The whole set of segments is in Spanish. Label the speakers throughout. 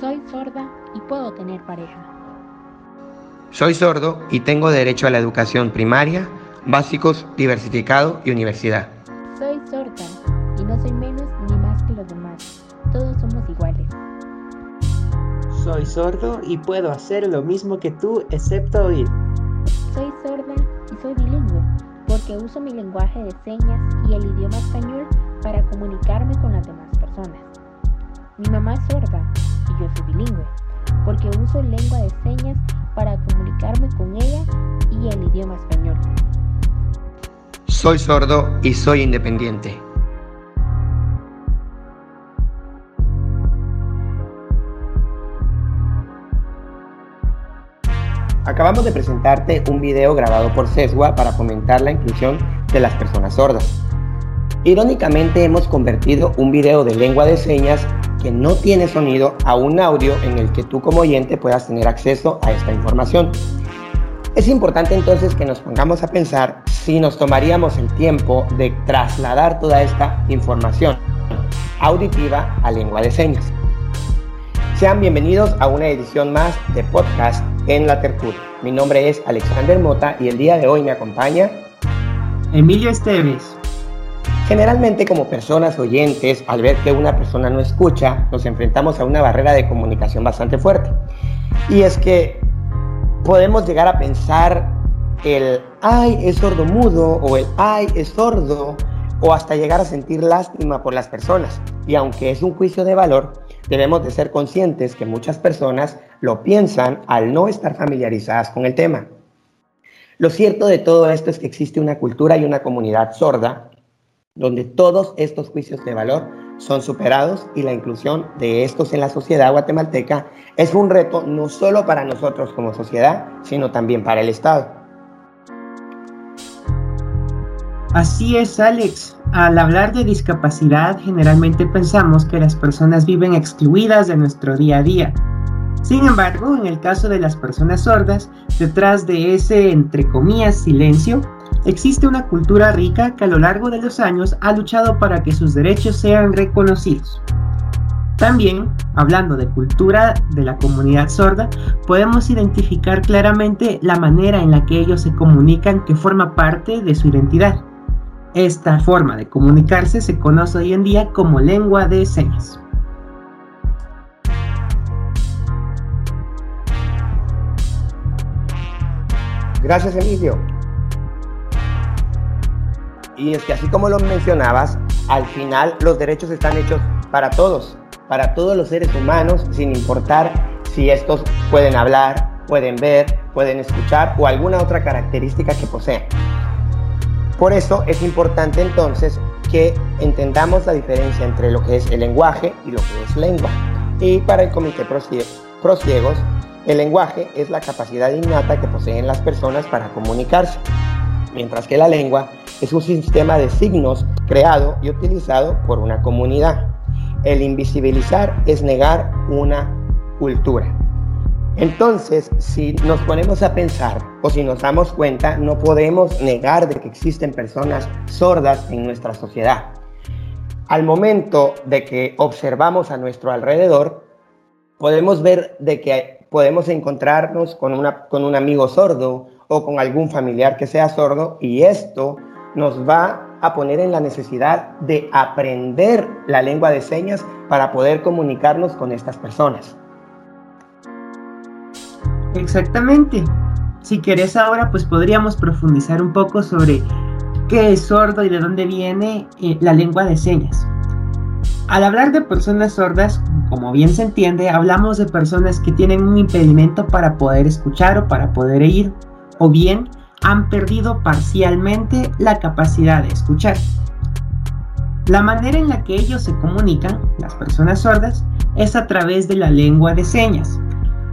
Speaker 1: Soy sorda y puedo tener pareja.
Speaker 2: Soy sordo y tengo derecho a la educación primaria, básicos, diversificado y universidad.
Speaker 1: Soy sorda y no soy menos ni más que los demás. Todos somos iguales.
Speaker 3: Soy sordo y puedo hacer lo mismo que tú excepto oír.
Speaker 1: Soy sorda y soy bilingüe porque uso mi lenguaje de señas y el idioma español para comunicarme con las demás personas. Mi mamá es sorda yo soy bilingüe porque uso lengua de señas para comunicarme con ella y el idioma español.
Speaker 2: Soy sordo y soy independiente. Acabamos de presentarte un video grabado por CESWA para fomentar la inclusión de las personas sordas. Irónicamente hemos convertido un video de lengua de señas que no tiene sonido a un audio en el que tú como oyente puedas tener acceso a esta información. Es importante entonces que nos pongamos a pensar si nos tomaríamos el tiempo de trasladar toda esta información auditiva a lengua de señas. Sean bienvenidos a una edición más de podcast en la. Mi nombre es Alexander Mota y el día de hoy me acompaña
Speaker 3: Emilio Esteves.
Speaker 2: Generalmente como personas oyentes, al ver que una persona no escucha, nos enfrentamos a una barrera de comunicación bastante fuerte. Y es que podemos llegar a pensar el ay es sordo mudo o el ay es sordo o hasta llegar a sentir lástima por las personas. Y aunque es un juicio de valor, debemos de ser conscientes que muchas personas lo piensan al no estar familiarizadas con el tema. Lo cierto de todo esto es que existe una cultura y una comunidad sorda donde todos estos juicios de valor son superados y la inclusión de estos en la sociedad guatemalteca es un reto no solo para nosotros como sociedad, sino también para el Estado.
Speaker 3: Así es, Alex. Al hablar de discapacidad, generalmente pensamos que las personas viven excluidas de nuestro día a día. Sin embargo, en el caso de las personas sordas, detrás de ese, entre comillas, silencio, existe una cultura rica que a lo largo de los años ha luchado para que sus derechos sean reconocidos. También, hablando de cultura de la comunidad sorda, podemos identificar claramente la manera en la que ellos se comunican que forma parte de su identidad. Esta forma de comunicarse se conoce hoy en día como lengua de señas.
Speaker 2: Gracias Emilio. Y es que así como lo mencionabas, al final los derechos están hechos para todos, para todos los seres humanos, sin importar si estos pueden hablar, pueden ver, pueden escuchar o alguna otra característica que poseen. Por eso es importante entonces que entendamos la diferencia entre lo que es el lenguaje y lo que es lengua. Y para el Comité Prosiegos, el lenguaje es la capacidad innata que poseen las personas para comunicarse, mientras que la lengua es un sistema de signos creado y utilizado por una comunidad. El invisibilizar es negar una cultura. Entonces, si nos ponemos a pensar o si nos damos cuenta, no podemos negar de que existen personas sordas en nuestra sociedad. Al momento de que observamos a nuestro alrededor, podemos ver de que podemos encontrarnos con, una, con un amigo sordo o con algún familiar que sea sordo y esto nos va a poner en la necesidad de aprender la lengua de señas para poder comunicarnos con estas personas.
Speaker 3: Exactamente. Si querés ahora, pues podríamos profundizar un poco sobre qué es sordo y de dónde viene eh, la lengua de señas. Al hablar de personas sordas, como bien se entiende, hablamos de personas que tienen un impedimento para poder escuchar o para poder oír, o bien han perdido parcialmente la capacidad de escuchar. La manera en la que ellos se comunican, las personas sordas, es a través de la lengua de señas.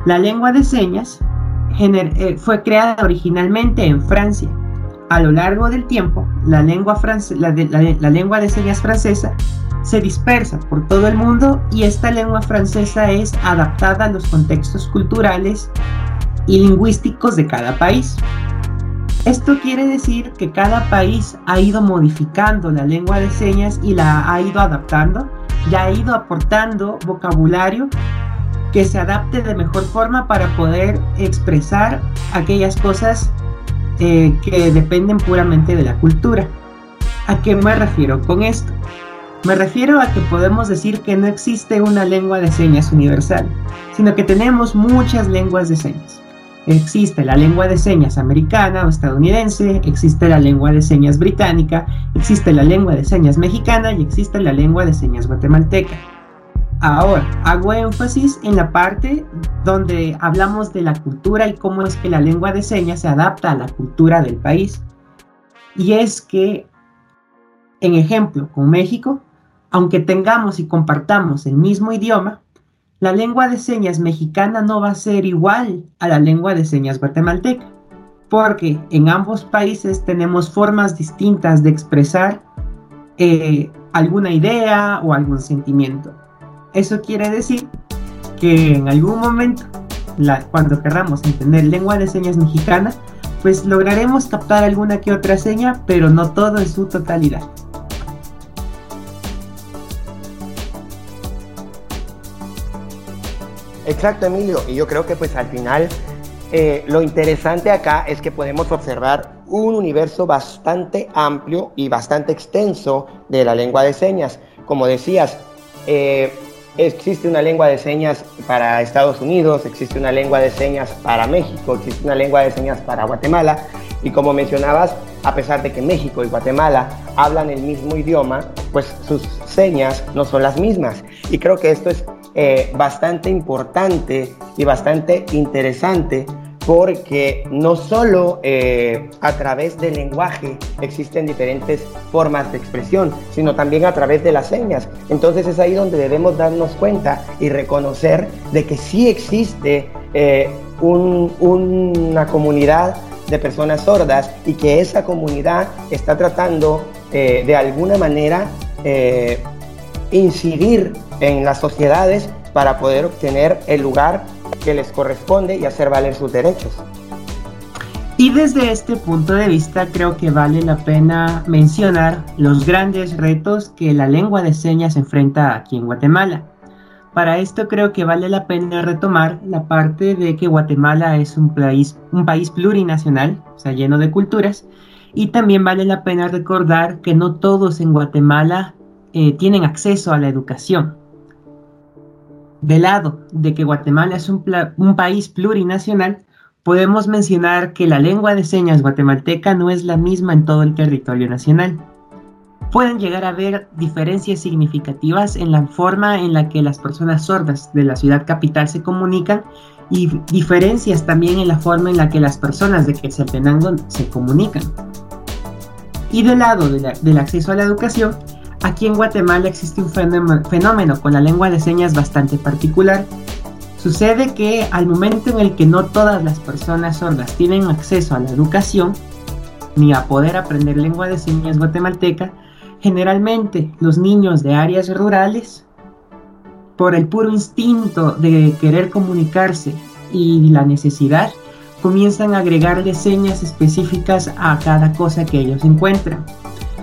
Speaker 3: La lengua de señas eh, fue creada originalmente en Francia. A lo largo del tiempo, la lengua, la lengua de señas francesa se dispersa por todo el mundo y esta lengua francesa es adaptada a los contextos culturales y lingüísticos de cada país. Esto quiere decir que cada país ha ido modificando la lengua de señas y la ha ido adaptando, ya ha ido aportando vocabulario que se adapte de mejor forma para poder expresar aquellas cosas eh, que dependen puramente de la cultura. ¿A qué me refiero con esto? Me refiero a que podemos decir que no existe una lengua de señas universal, sino que tenemos muchas lenguas de señas. Existe la lengua de señas americana o estadounidense, existe la lengua de señas británica, existe la lengua de señas mexicana y existe la lengua de señas guatemalteca. Ahora, hago énfasis en la parte donde hablamos de la cultura y cómo es que la lengua de señas se adapta a la cultura del país. Y es que, en ejemplo, con México, aunque tengamos y compartamos el mismo idioma, la lengua de señas mexicana no va a ser igual a la lengua de señas guatemalteca, porque en ambos países tenemos formas distintas de expresar eh, alguna idea o algún sentimiento. Eso quiere decir que en algún momento, cuando queramos entender lengua de señas mexicana, pues lograremos captar alguna que otra seña, pero no todo en su totalidad.
Speaker 2: Exacto, Emilio. Y yo creo que pues al final eh, lo interesante acá es que podemos observar un universo bastante amplio y bastante extenso de la lengua de señas. Como decías, eh, existe una lengua de señas para Estados Unidos, existe una lengua de señas para México, existe una lengua de señas para Guatemala. Y como mencionabas, a pesar de que México y Guatemala hablan el mismo idioma, pues sus señas no son las mismas. Y creo que esto es eh, bastante importante y bastante interesante porque no solo eh, a través del lenguaje existen diferentes formas de expresión, sino también a través de las señas. Entonces es ahí donde debemos darnos cuenta y reconocer de que sí existe eh, una comunidad de personas sordas y que esa comunidad está tratando de alguna manera incidir en las sociedades para poder obtener el lugar que les corresponde y hacer valer sus derechos.
Speaker 3: Y desde este punto de vista creo que vale la pena mencionar los grandes retos que la lengua de señas enfrenta aquí en Guatemala. Para esto creo que vale la pena retomar la parte de que Guatemala es un país, un país plurinacional, o sea, lleno de culturas, y también vale la pena recordar que no todos en Guatemala eh, tienen acceso a la educación. Del lado de que Guatemala es un, país plurinacional, podemos mencionar que la lengua de señas guatemalteca no es la misma en todo el territorio nacional. Pueden llegar a haber diferencias significativas en la forma en la que las personas sordas de la ciudad capital se comunican y diferencias también en la forma en la que las personas de Quetzaltenango se comunican. Y del lado del acceso a la educación, Aquí en Guatemala existe un fenómeno con la lengua de señas bastante particular. Sucede que al momento en el que no todas las personas sordas tienen acceso a la educación, ni a poder aprender lengua de señas guatemalteca, generalmente los niños de áreas rurales, por el puro instinto de querer comunicarse y la necesidad, comienzan a agregarle señas específicas a cada cosa que ellos encuentran.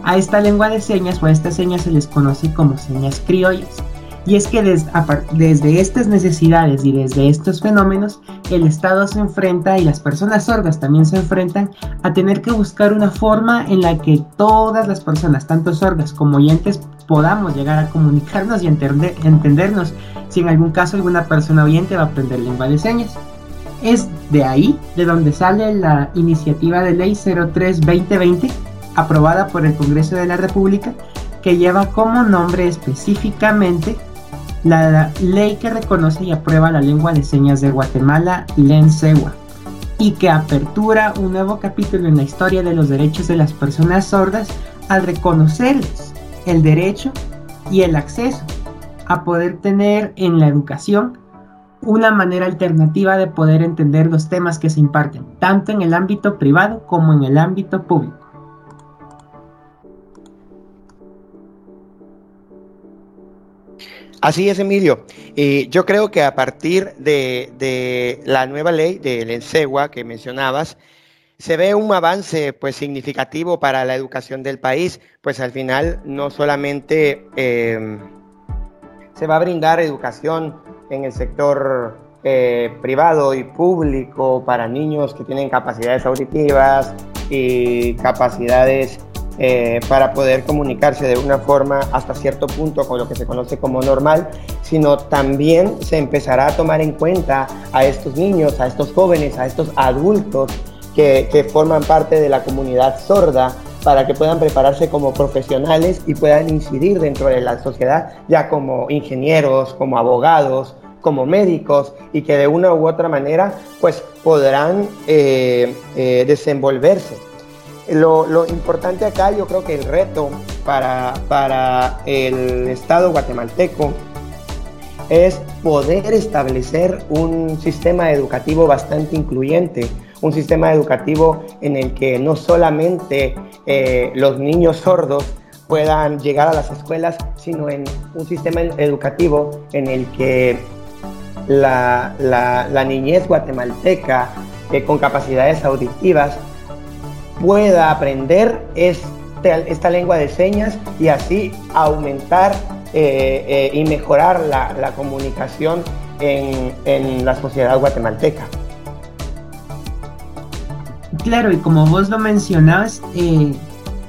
Speaker 3: A esta lengua de señas o a estas señas se les conoce como señas criollas. Y es que desde estas necesidades y desde estos fenómenos, el Estado se enfrenta y las personas sordas también se enfrentan a tener que buscar una forma en la que todas las personas, tanto sordas como oyentes, podamos llegar a comunicarnos y entendernos si en algún caso alguna persona oyente va a aprender lengua de señas. Es de ahí de donde sale la iniciativa de ley 03-2020 aprobada por el Congreso de la República que lleva como nombre específicamente la ley que reconoce y aprueba la lengua de señas de Guatemala, LENSEWA, y que apertura un nuevo capítulo en la historia de los derechos de las personas sordas al reconocerles el derecho y el acceso a poder tener en la educación una manera alternativa de poder entender los temas que se imparten, tanto en el ámbito privado como en el ámbito público.
Speaker 2: Así es, Emilio. yo creo que a partir de, la nueva ley del ENSEGUA que mencionabas, se ve un avance pues significativo para la educación del país, pues al final no solamente em, se va a brindar educación en el sector eh, privado y público para niños que tienen capacidades auditivas y capacidades eh, para poder comunicarse de una forma hasta cierto punto con lo que se conoce como normal, sino también se empezará a tomar en cuenta a estos niños, a estos jóvenes, a estos adultos que, forman parte de la comunidad sorda para que puedan prepararse como profesionales y puedan incidir dentro de la sociedad ya como ingenieros, como abogados, como médicos y que de una u otra manera pues podrán eh, eh, desenvolverse lo, importante acá, yo creo que el reto para, para el Estado guatemalteco es poder establecer un sistema educativo bastante incluyente, un sistema educativo en el que no solamente eh, los niños sordos puedan llegar a las escuelas, sino en un sistema educativo en el que la, niñez guatemalteca eh, con capacidades auditivas pueda aprender este, esta lengua de señas y así aumentar eh, eh, y mejorar la, comunicación en, la sociedad guatemalteca.
Speaker 3: Claro, y como vos lo mencionás, eh,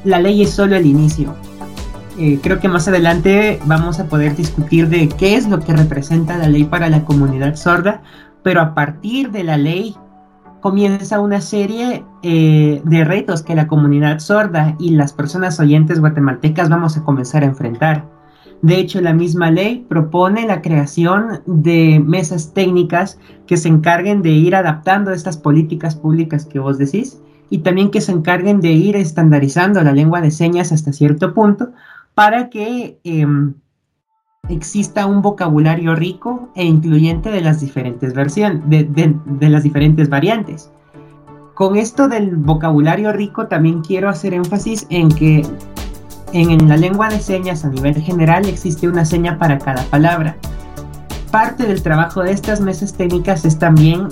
Speaker 3: la ley es solo el inicio. creo que más adelante vamos a poder discutir de qué es lo que representa la ley para la comunidad sorda, pero a partir de la ley comienza una serie eh, de retos que la comunidad sorda y las personas oyentes guatemaltecas vamos a comenzar a enfrentar. De hecho, la misma ley propone la creación de mesas técnicas que se encarguen de ir adaptando estas políticas públicas que vos decís y también que se encarguen de ir estandarizando la lengua de señas hasta cierto punto para que em, exista un vocabulario rico e incluyente de las diferentes versiones, de, las diferentes variantes. Con esto del vocabulario rico también quiero hacer énfasis en que en, la lengua de señas a nivel general existe una seña para cada palabra. Parte del trabajo de estas mesas técnicas es también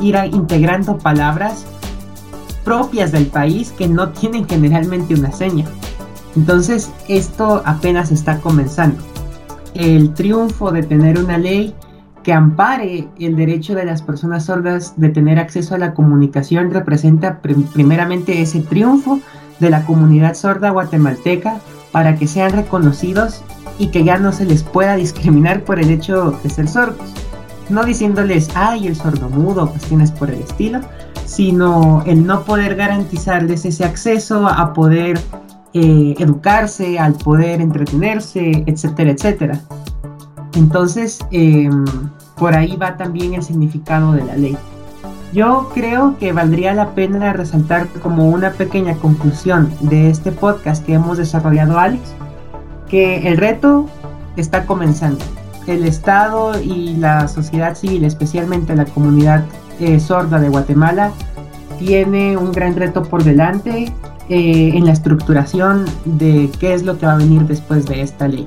Speaker 3: ir integrando palabras propias del país que no tienen generalmente una seña. Entonces esto apenas está comenzando el triunfo de tener una ley que ampare el derecho de las personas sordas de tener acceso a la comunicación representa primeramente ese triunfo de la comunidad sorda guatemalteca para que sean reconocidos y que ya no se les pueda discriminar por el hecho de ser sordos. No diciéndoles, ay, el sordo mudo, cuestiones por el estilo, sino el no poder garantizarles ese acceso a poder eh, educarse, al poder entretenerse, etcétera, etcétera. Entonces, em, por ahí va también el significado de la ley. Yo creo que valdría la pena resaltar como una pequeña conclusión de este podcast que hemos desarrollado, Alex, que el reto está comenzando. El Estado y la sociedad civil, especialmente la comunidad eh, sorda de Guatemala, tiene un gran reto por delante eh, en la estructuración de qué es lo que va a venir después de esta ley.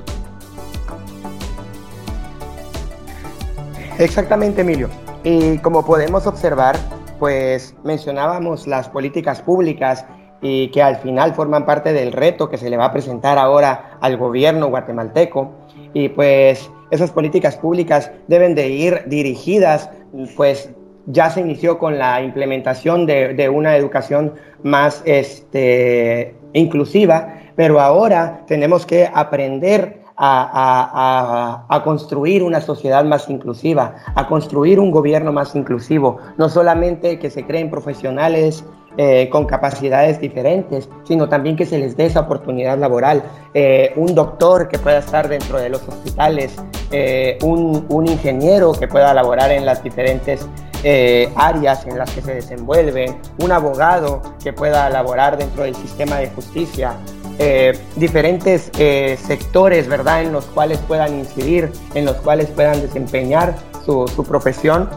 Speaker 2: Exactamente, Emilio. Y como podemos observar, pues mencionábamos las políticas públicas y que al final forman parte del reto que se le va a presentar ahora al gobierno guatemalteco. Y pues esas políticas públicas deben de ir dirigidas pues ya se inició con la implementación de, una educación más este, inclusiva, pero ahora tenemos que aprender a, construir una sociedad más inclusiva, a construir un gobierno más inclusivo, no solamente que se creen profesionales eh, con capacidades diferentes, sino también que se les dé esa oportunidad laboral. Eh, un doctor que pueda estar dentro de los hospitales, eh, un, un, ingeniero que pueda laborar en las diferentes eh, áreas en las que se desenvuelven, un abogado que pueda elaborar dentro del sistema de justicia, eh, diferentes eh, sectores, ¿verdad?, en los cuales puedan incidir, en los cuales puedan desempeñar su, profesión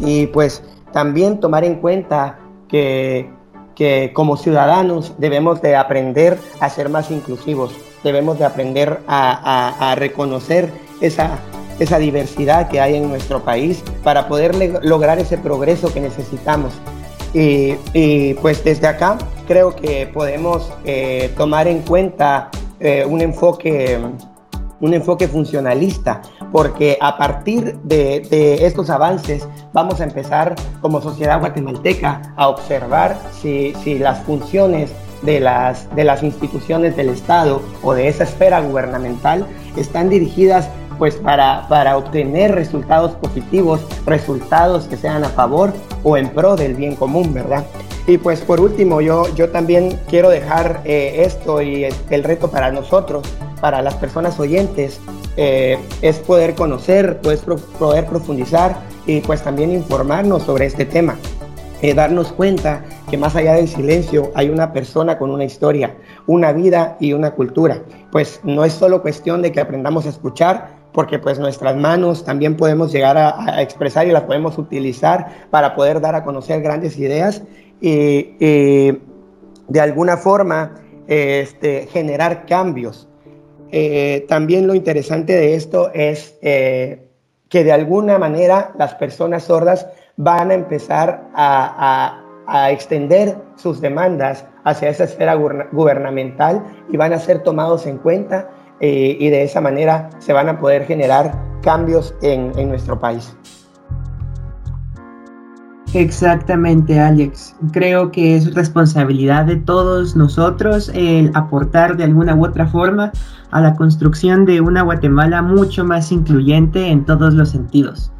Speaker 2: y pues también tomar en cuenta que, que como ciudadanos debemos de aprender a ser más inclusivos, debemos de aprender a reconocer esa esa diversidad que hay en nuestro país para poder lograr ese progreso que necesitamos. Y, pues desde acá creo que podemos eh, tomar en cuenta eh, un enfoque un enfoque funcionalista, porque a partir de, estos avances vamos a empezar como sociedad guatemalteca a observar si, si las funciones de las, de las instituciones del Estado o de esa esfera gubernamental están dirigidas pues para, para obtener resultados positivos, resultados que sean a favor o en pro del bien común, ¿verdad? Y pues por último, yo, yo también quiero dejar eh, esto y el reto para nosotros, para las personas oyentes, eh, es poder conocer, pues, poder profundizar y pues también informarnos sobre este tema. Eh, darnos cuenta que más allá del silencio hay una persona con una historia, una vida y una cultura. Pues no es solo cuestión de que aprendamos a escuchar, porque pues nuestras manos también podemos llegar a, expresar y las podemos utilizar para poder dar a conocer grandes ideas y, de alguna forma este, generar cambios. Eh, también lo interesante de esto es eh, que de alguna manera las personas sordas van a empezar a, extender sus demandas hacia esa esfera gubernamental y van a ser tomados en cuenta eh, y de esa manera se van a poder generar cambios en, nuestro país.
Speaker 3: Exactamente, Alex. Creo que es responsabilidad de todos nosotros el aportar de alguna u otra forma a la construcción de una Guatemala mucho más incluyente en todos los sentidos.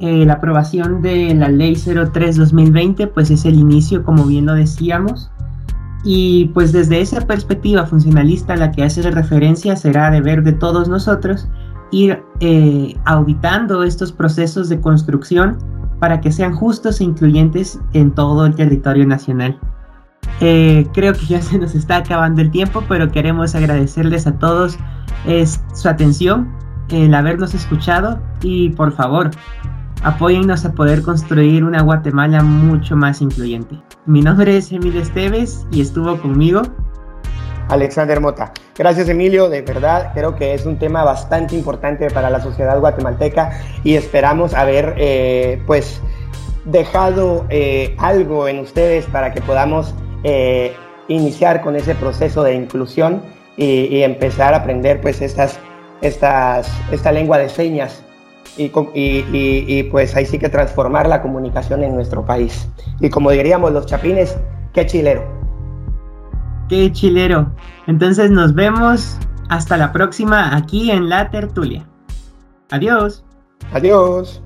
Speaker 3: Eh, la aprobación de la Ley 03-2020 pues es el inicio, como bien lo decíamos, y pues desde esa perspectiva funcionalista a la que hace referencia será deber de todos nosotros ir eh, auditando estos procesos de construcción para que sean justos e incluyentes en todo el territorio nacional. Eh, creo que ya se nos está acabando el tiempo, pero queremos agradecerles a todos su atención, el habernos escuchado y por favor, apóyennos a poder construir una Guatemala mucho más incluyente. Mi nombre es Emilio Esteves y estuvo conmigo
Speaker 2: Alexander Mota. Gracias Emilio, de verdad creo que es un tema bastante importante para la sociedad guatemalteca y esperamos haber eh, pues dejado eh, algo en ustedes para que podamos eh, iniciar con ese proceso de inclusión y, empezar a aprender pues estas, estas, esta lengua de señas y, y, pues ahí sí que transformar la comunicación en nuestro país. Y como diríamos los chapines, qué chilero.
Speaker 3: Qué chilero. Entonces nos vemos hasta la próxima aquí en La Tertulia. Adiós.
Speaker 2: Adiós.